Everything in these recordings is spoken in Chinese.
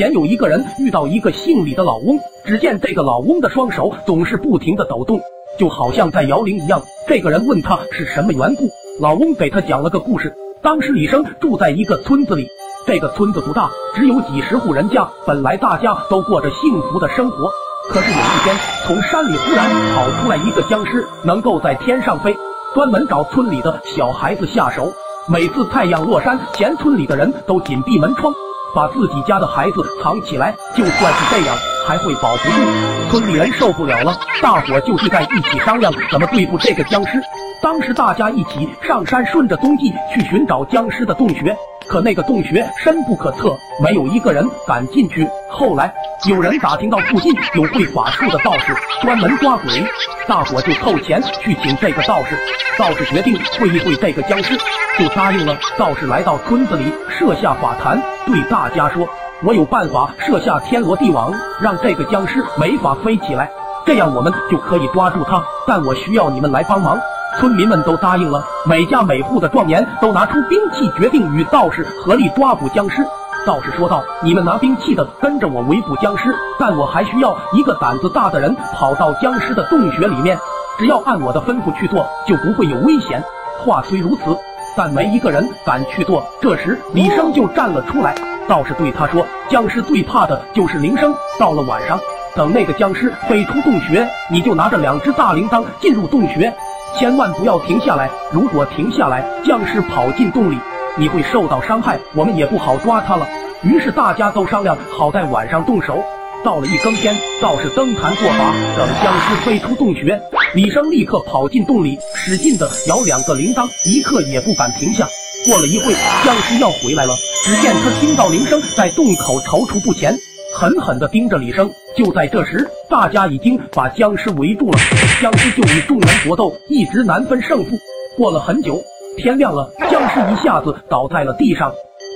前有一个人遇到一个姓李的老翁，只见这个老翁的双手总是不停的抖动，就好像在摇铃一样。这个人问他是什么缘故，老翁给他讲了个故事。当时李生住在一个村子里，这个村子不大，只有几十户人家，本来大家都过着幸福的生活。可是有一天，从山里忽然跑出来一个僵尸，能够在天上飞，专门找村里的小孩子下手。每次太阳落山前，村里的人都紧闭门窗。把自己家的孩子藏起来，就算是这样，还会保不住。村里人受不了了，大伙就聚在一起商量怎么对付这个僵尸。当时大家一起上山，顺着踪迹去寻找僵尸的洞穴。可那个洞穴深不可测，没有一个人敢进去。后来有人打听到附近有会法术的道士，专门抓鬼，大伙就凑钱去请这个道士。道士决定会一会这个僵尸，就答应了。道士来到村子里，设下法坛，对大家说：“我有办法设下天罗地网，让这个僵尸没法飞起来，这样我们就可以抓住他。但我需要你们来帮忙。”村民们都答应了，每家每户的壮年都拿出兵器，决定与道士合力抓捕僵尸。道士说道：“你们拿兵器的跟着我围捕僵尸，但我还需要一个胆子大的人跑到僵尸的洞穴里面，只要按我的吩咐去做，就不会有危险。”话虽如此，但没一个人敢去做。这时，李生就站了出来。道士对他说：“僵尸最怕的就是铃声，到了晚上，等那个僵尸飞出洞穴，你就拿着两只大铃铛进入洞穴。”千万不要停下来！如果停下来，僵尸跑进洞里，你会受到伤害，我们也不好抓他了。于是大家都商量，好在晚上动手。到了一更天，道士登坛做法，等僵尸飞出洞穴，李生立刻跑进洞里，使劲的摇两个铃铛，一刻也不敢停下。过了一会，僵尸要回来了，只见他听到铃声，在洞口踌躇不前。狠狠地盯着李生。就在这时，大家已经把僵尸围住了。僵尸就与众人搏斗，一直难分胜负。过了很久，天亮了，僵尸一下子倒在了地上，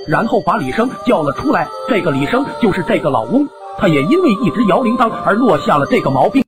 然后把李生叫了出来。这个李生就是这个老翁，他也因为一直摇铃铛而落下了这个毛病。